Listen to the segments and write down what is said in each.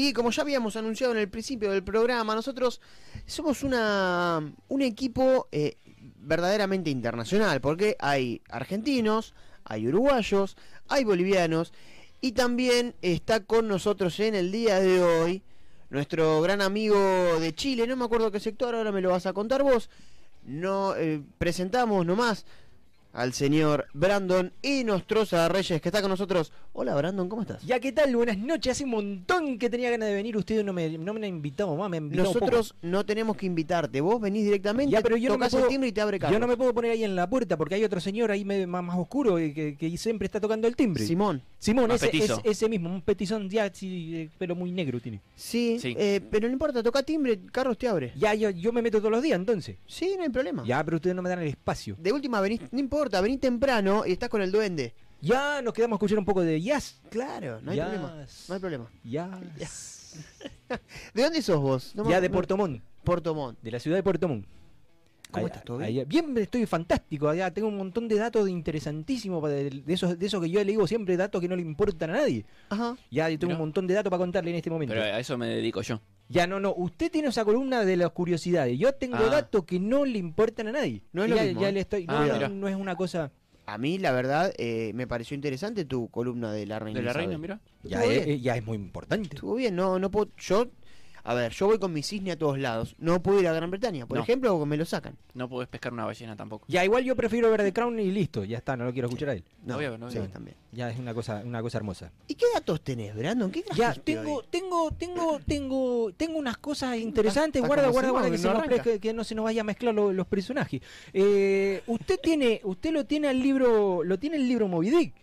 Y como ya habíamos anunciado en el principio del programa, nosotros somos una, un equipo eh, verdaderamente internacional, porque hay argentinos, hay uruguayos, hay bolivianos, y también está con nosotros en el día de hoy nuestro gran amigo de Chile, no me acuerdo qué sector, ahora me lo vas a contar vos. No eh, presentamos nomás al señor Brandon y Nostroza Reyes, que está con nosotros. Hola Brandon, ¿cómo estás? Ya, ¿qué tal? Buenas noches. Hace un montón que tenía ganas de venir. Ustedes no me, no me han invitado más, me han invitado Nosotros poco. no tenemos que invitarte. Vos venís directamente, Ya, pero yo no tocas el timbre y te abre Carlos. Yo no me puedo poner ahí en la puerta porque hay otro señor ahí me- más, más oscuro que, que- siempre está tocando el timbre. Simón. Simón, ese, es- ese mismo, un petizón ya, sí, eh, pero muy negro tiene. Sí, Sí. eh, pero no importa, toca timbre, Carlos te abre. Ya, yo, yo me meto todos los días entonces. Sí, no hay problema. Ya, pero ustedes no me dan el espacio. De última, venís, no importa, venís temprano y estás con el duende. Ya nos quedamos a escuchar un poco de jazz. Claro, no hay Yes. problema. No hay problema. Jazz. ¿De dónde sos vos? No me- Ya de Puerto Montt, Puerto Montt. de la ciudad de Puerto Montt. ¿Cómo Allá- estás? ¿Todo bien? allá- Bien, estoy fantástico. Allá tengo un montón de datos interesantísimos de, de esos, de esos que yo le digo siempre, datos que no le importan a nadie. Ajá. Ya yo tengo un montón de datos para contarle en este momento. Pero a eso me dedico yo. Ya no, no. Usted tiene esa columna de las curiosidades. Yo tengo Ah. datos que no le importan a nadie. No es lo ya, mismo, ya ¿eh? le estoy. Ah, no, es una cosa. A mí, la verdad, eh, me pareció interesante tu columna de la reina. De la reina, mira. Ya es, eh, ya es muy importante. Estuvo bien, no, no puedo. Yo, a ver, yo voy con mi cisne a todos lados. No puedo ir a Gran Bretaña, por No. ejemplo, o me lo sacan. No podés pescar una ballena tampoco. Ya igual yo prefiero ver The Crown y listo. Ya está, no lo quiero escuchar a él. No, Obvio, no, sí, también. Ya es una cosa, una cosa hermosa. ¿Y qué datos tenés, Brandon? ¿Qué Ya, tengo, hoy? tengo, tengo, tengo, tengo unas cosas interesantes. Guarda, guarda, guarda, que, se no nos que no se nos vaya a mezclar lo- los personajes. Eh, usted tiene, usted lo tiene al libro, lo tiene el libro Moby Dick.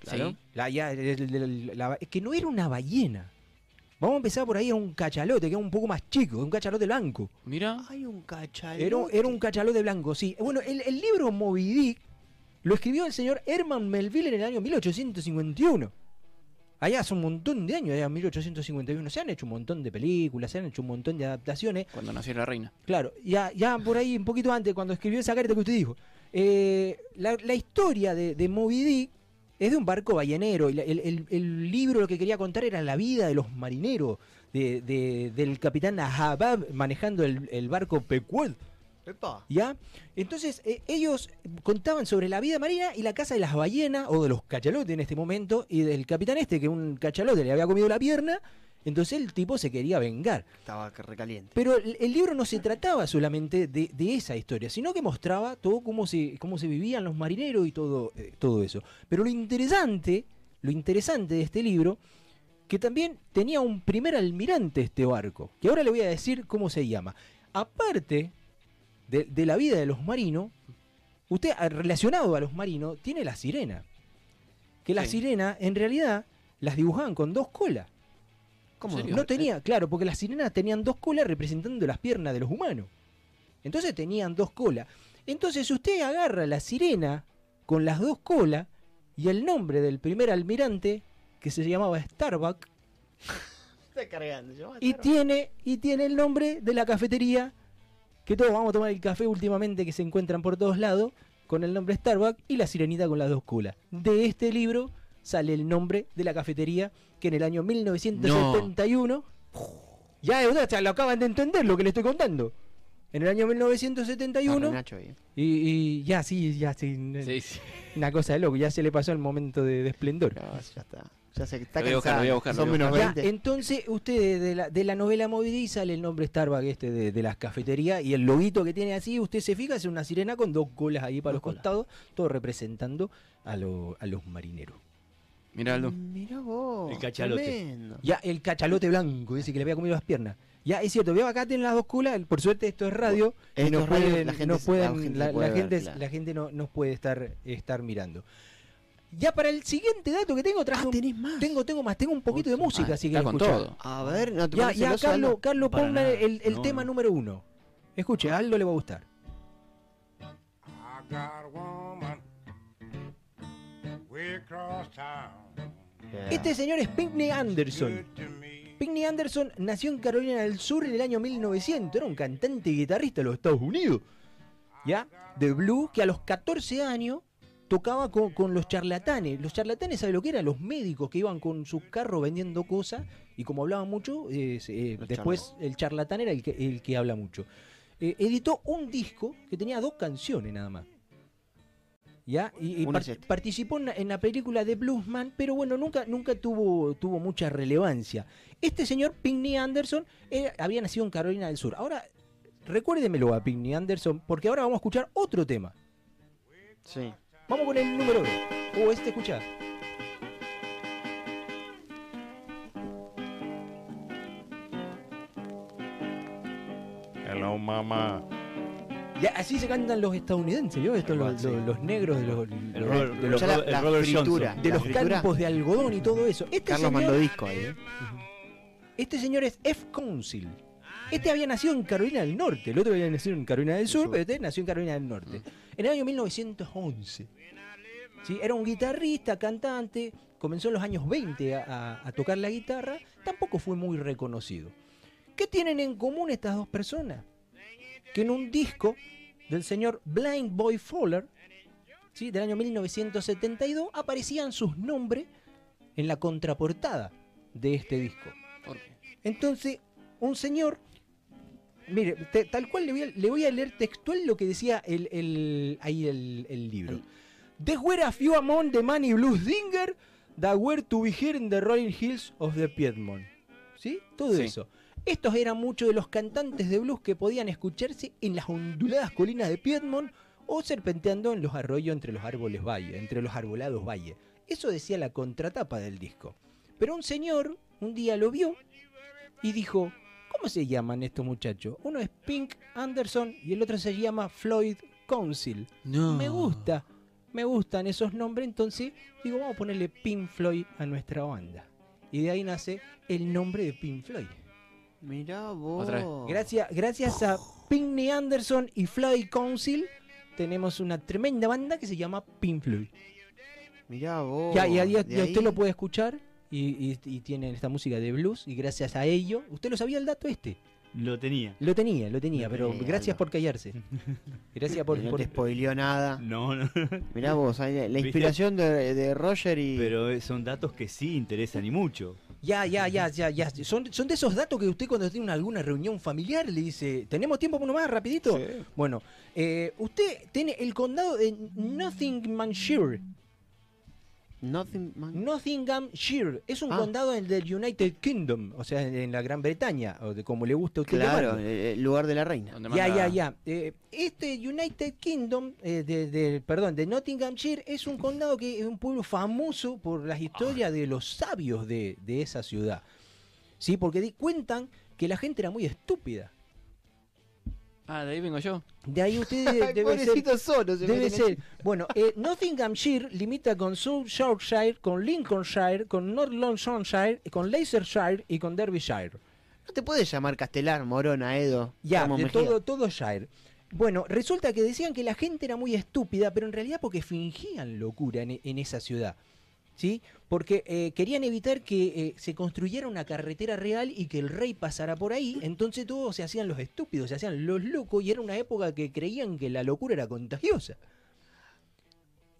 Claro. Sí. La, ya, el- el- el- la- es que no era una ballena. Vamos a empezar por ahí, era un cachalote, que es un poco más chico, un cachalote blanco. Mira. Hay un cachalote. Era, un- era un cachalote blanco, sí. Bueno, el, el libro Moby Dick lo escribió el señor Herman Melville en el año 1851. Allá hace un montón de años, allá en 1851. Se han hecho un montón de películas, se han hecho un montón de adaptaciones. Cuando nació la reina. Claro, ya, ya por ahí un poquito antes, cuando escribió esa carta que usted dijo. Eh, la, la historia de, de Moby Dick es de un barco ballenero. El, el- el libro lo que quería contar era la vida de los marineros, de, de- del capitán Ahabab manejando el, el barco Pequod. ¿Ya? Entonces, eh, ellos contaban sobre la vida marina y la caza de las ballenas, o de los cachalotes en este momento, y del capitán este, que un cachalote le había comido la pierna, entonces el tipo se quería vengar. Estaba recaliente. Pero el, el libro no se trataba solamente de, de esa historia, sino que mostraba todo cómo se, cómo se vivían los marineros y todo, eh, todo eso. Pero lo interesante, lo interesante de este libro, que también tenía un primer almirante este barco, que ahora le voy a decir cómo se llama. Aparte de, de la vida de los marinos, usted ah, relacionado a los marinos tiene la sirena. Que la Sí. sirena en realidad las dibujaban con dos colas. No tenía, claro, porque las sirenas tenían dos colas representando las piernas de los humanos. Entonces tenían dos colas. Entonces usted agarra la sirena con las dos colas y el nombre del primer almirante, que se llamaba Starbuck, Está cargando. yo, y tiene, y tiene el nombre de la cafetería, que todos vamos a tomar el café últimamente que se encuentran por todos lados, con el nombre Starbuck y la sirenita con las dos colas. De este libro sale el nombre de la cafetería que en el año 1971... Ya, eh, ya lo acaban de entender lo que le estoy contando. En el año Arre, 1971... Nacho ahí. Y, y ya, sí, ya, sí. Sí, sí. Una cosa de loco, ya se le pasó el momento de, de esplendor. No, ya está. Ya que está Lo voy a buscar, cansado. lo voy a buscar, lo Son voy a menos buscar. Ya, 20. entonces usted de la, de la novela Moby sale el nombre Starbucks este de, de las cafeterías y el loguito que tiene así, usted se fija, es una sirena con dos colas ahí para Dos los colas. costados, todo representando a, lo- a los marineros. Mira, Aldo. Mirá vos. El cachalote. tremendo. Ya el cachalote blanco, ese que le había comido las piernas. Ya, es cierto, veo acá tienen las dos colas, por suerte esto es radio, y Esto no es radio, pueden, la gente no se- pueden- la gente la, puede la ver, gente, claro. la gente no nos puede estar, estar mirando. Ya para el siguiente dato que tengo traje Ah, un- más. tengo tengo más, tengo un poquito de música, Ah, así que está con todo. A ver, no te Ya, ya, Carlos? Carlos, ponme nada. el, el No, tema no. número uno. Escuche, a Aldo le va a gustar. I got a woman way across town. Yeah. Este señor es Pinkney Anderson. Pinkney Anderson nació en Carolina del Sur en el año 1900. Era un cantante y guitarrista de los Estados Unidos. ¿Ya? De blues que a los 14 años tocaba con, con los charlatanes. Los charlatanes, ¿sabe lo que eran? Los médicos que iban con su carro vendiendo cosas y como hablaban mucho, eh, eh, después el charlatán era el que, el que habla mucho. Eh, editó un disco que tenía dos canciones nada más. ¿Ya? Y, par- participó en, la- en la película de Bluesman, pero bueno, nunca, nunca tuvo, tuvo mucha relevancia. Este señor, Pinkney Anderson, era- había nacido en Carolina del Sur. Ahora, recuérdemelo a Pinkney Anderson, porque ahora vamos a escuchar otro tema. Sí. Vamos con el número 2. O este, escucha. Hello, mama. Ya, así se cantan los estadounidenses, ¿yo? Estos, los, Sí. los- los negros de los, El de los, Ya la, el la Robert fritura, Johnson. de la los fritura, campos de algodón y todo eso. Este Carlos señor, mandó disco ahí, ¿eh? este señor es F. Council. Este había nacido en Carolina del Norte, el otro había nacido en Carolina del Sur, Sur. pero este nació en Carolina del Norte. En el año 1911. ¿Sí? Era un guitarrista, cantante, comenzó en los años 20 a, a- a tocar la guitarra, tampoco fue muy reconocido. ¿Qué tienen en común estas dos personas? Que en un disco del señor Blind Boy Fowler, ¿sí? del año 1972, aparecían sus nombres en la contraportada de este disco. Entonces, un señor, mire, te- tal cual le voy, a, le voy a leer textual lo que decía el, el- ahí el, el libro. There were a few among the many blues dinger that were to be here in the rolling hills of the Piedmont. ¿Sí? Todo Sí. eso. Estos eran muchos de los cantantes de blues que podían escucharse en las onduladas colinas de Piedmont o serpenteando en los arroyos entre los árboles valle, entre los arbolados valle. Eso decía la contratapa del disco. Pero un señor un día lo vio y dijo, ¿cómo se llaman estos muchachos? Uno es Pink Anderson y el otro se llama Floyd Council. No. Me gusta, me gustan esos nombres, entonces digo, vamos a ponerle Pink Floyd a nuestra banda. Y de ahí nace el nombre de Pink Floyd. Mirá vos. Otra vez. Gracias, gracias a Pinkney Anderson y Floyd Council tenemos una tremenda banda que se llama Pink Floyd. Mirá vos. Ya, ya, ya- De ya usted lo puede escuchar y, y, y tienen esta música de blues y gracias a ello, ¿usted lo sabía el dato este? Lo tenía. Lo tenía, lo tenía, Lo pero tenía, gracias por callarse. Gracias por... No por- te spoileó nada. No, no. Mirá vos, la inspiración de, de Roger y. Pero son datos que sí interesan y mucho. Ya, ya, ya, ya, ya. Son, son de esos datos que usted cuando tiene una- alguna reunión familiar le dice, ¿tenemos tiempo para uno más, rapidito? Bueno, eh, usted tiene el condado de Nottinghamshire. Nothing man. Nottinghamshire es un Ah. condado en- del United Kingdom, o sea, en la Gran Bretaña, o de como le gusta a usted Claro, llamarlo. eh, el lugar de la reina. Ya, ya, ya. Eh, este United Kingdom, eh, de, de- perdón, de Nottinghamshire, es un condado que es un pueblo famoso por las historias de los sabios de, de esa ciudad. Sí, porque di- cuentan que la gente era muy estúpida. Ah, de ahí vengo yo. De ahí usted Ay, debe ser. pobrecito solo se Debe ser. Bueno, eh, Nottinghamshire limita con South Yorkshire, con Lincolnshire, con North Longshire, con Leicestershire y con Derbyshire. No te puedes llamar Castelar, Morona, Edo. Ya, de todo, todo Shire. Bueno, resulta que decían que la gente era muy estúpida, pero en realidad porque fingían locura en, en esa ciudad. ¿Sí? Porque eh, querían evitar que eh, se construyera una carretera real y que el rey pasara por ahí. Entonces todos se hacían los estúpidos, se hacían los locos y era una época que creían que la locura era contagiosa.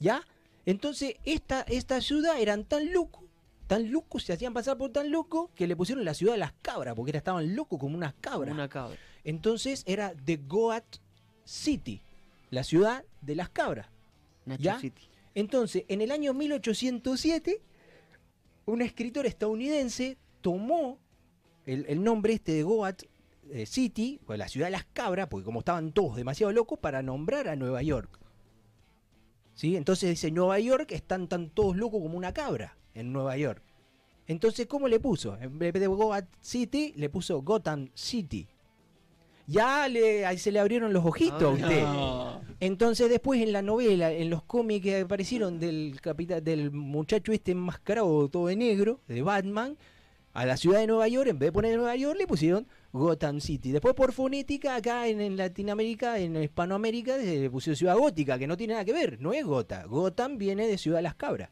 ¿Ya? Entonces esta, esta ciudad eran tan locos, tan locos, se hacían pasar por tan locos que le pusieron la ciudad de las cabras, porque era, estaban locos como unas cabras. Una cabra. Entonces era The Goat City, la ciudad de las cabras. Nacho ¿Ya? City. Entonces, en el año 1807, un escritor estadounidense tomó el, el nombre este de Goat eh, City, pues la ciudad de las cabras, porque como estaban todos demasiado locos, para nombrar a Nueva York. ¿Sí? Entonces dice, Nueva York están tan todos locos como una cabra en Nueva York. Entonces, ¿cómo le puso? En vez de Goat City, le puso Gotham City. Ya le, ahí se le abrieron los ojitos a usted. No. Entonces después en la novela, en los cómics que aparecieron del capitán, del muchacho este enmascarado todo de negro, de Batman, a la ciudad de Nueva York, en vez de poner Nueva York, le pusieron Gotham City. Después por fonética, acá en, en Latinoamérica, en Hispanoamérica, le pusieron Ciudad Gótica, que no tiene nada que ver, no es Gota. Gotham viene de Ciudad de las Cabras.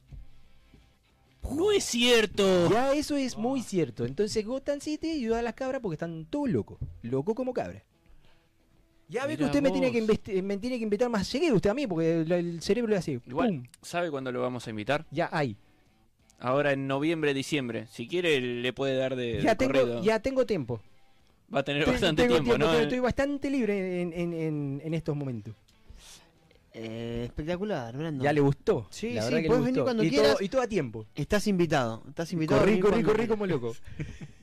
No es cierto. Ya eso es muy cierto. Entonces Gotham City y Ciudad de las Cabras porque están todos locos. Locos como cabras. Ya ve que usted me tiene que, me tiene que invitar más seguido usted a mí, porque el, el cerebro es así. Igual, ¡pum! ¿sabe cuándo lo vamos a invitar? Ya hay. Ahora en noviembre, diciembre. Si quiere, le puede dar de, Ya de tengo, corrido. ya tengo tiempo. Va a tener Te- bastante tengo tiempo, ¿no? Estoy bastante libre en, en- en- en estos momentos. Eh, espectacular, Brandon. ¿Ya le gustó? Sí, La sí, puedes venir cuando y quieras. Todo, y todo a tiempo. Estás invitado. Estás invitado. Corrí, corrí, corrí como loco.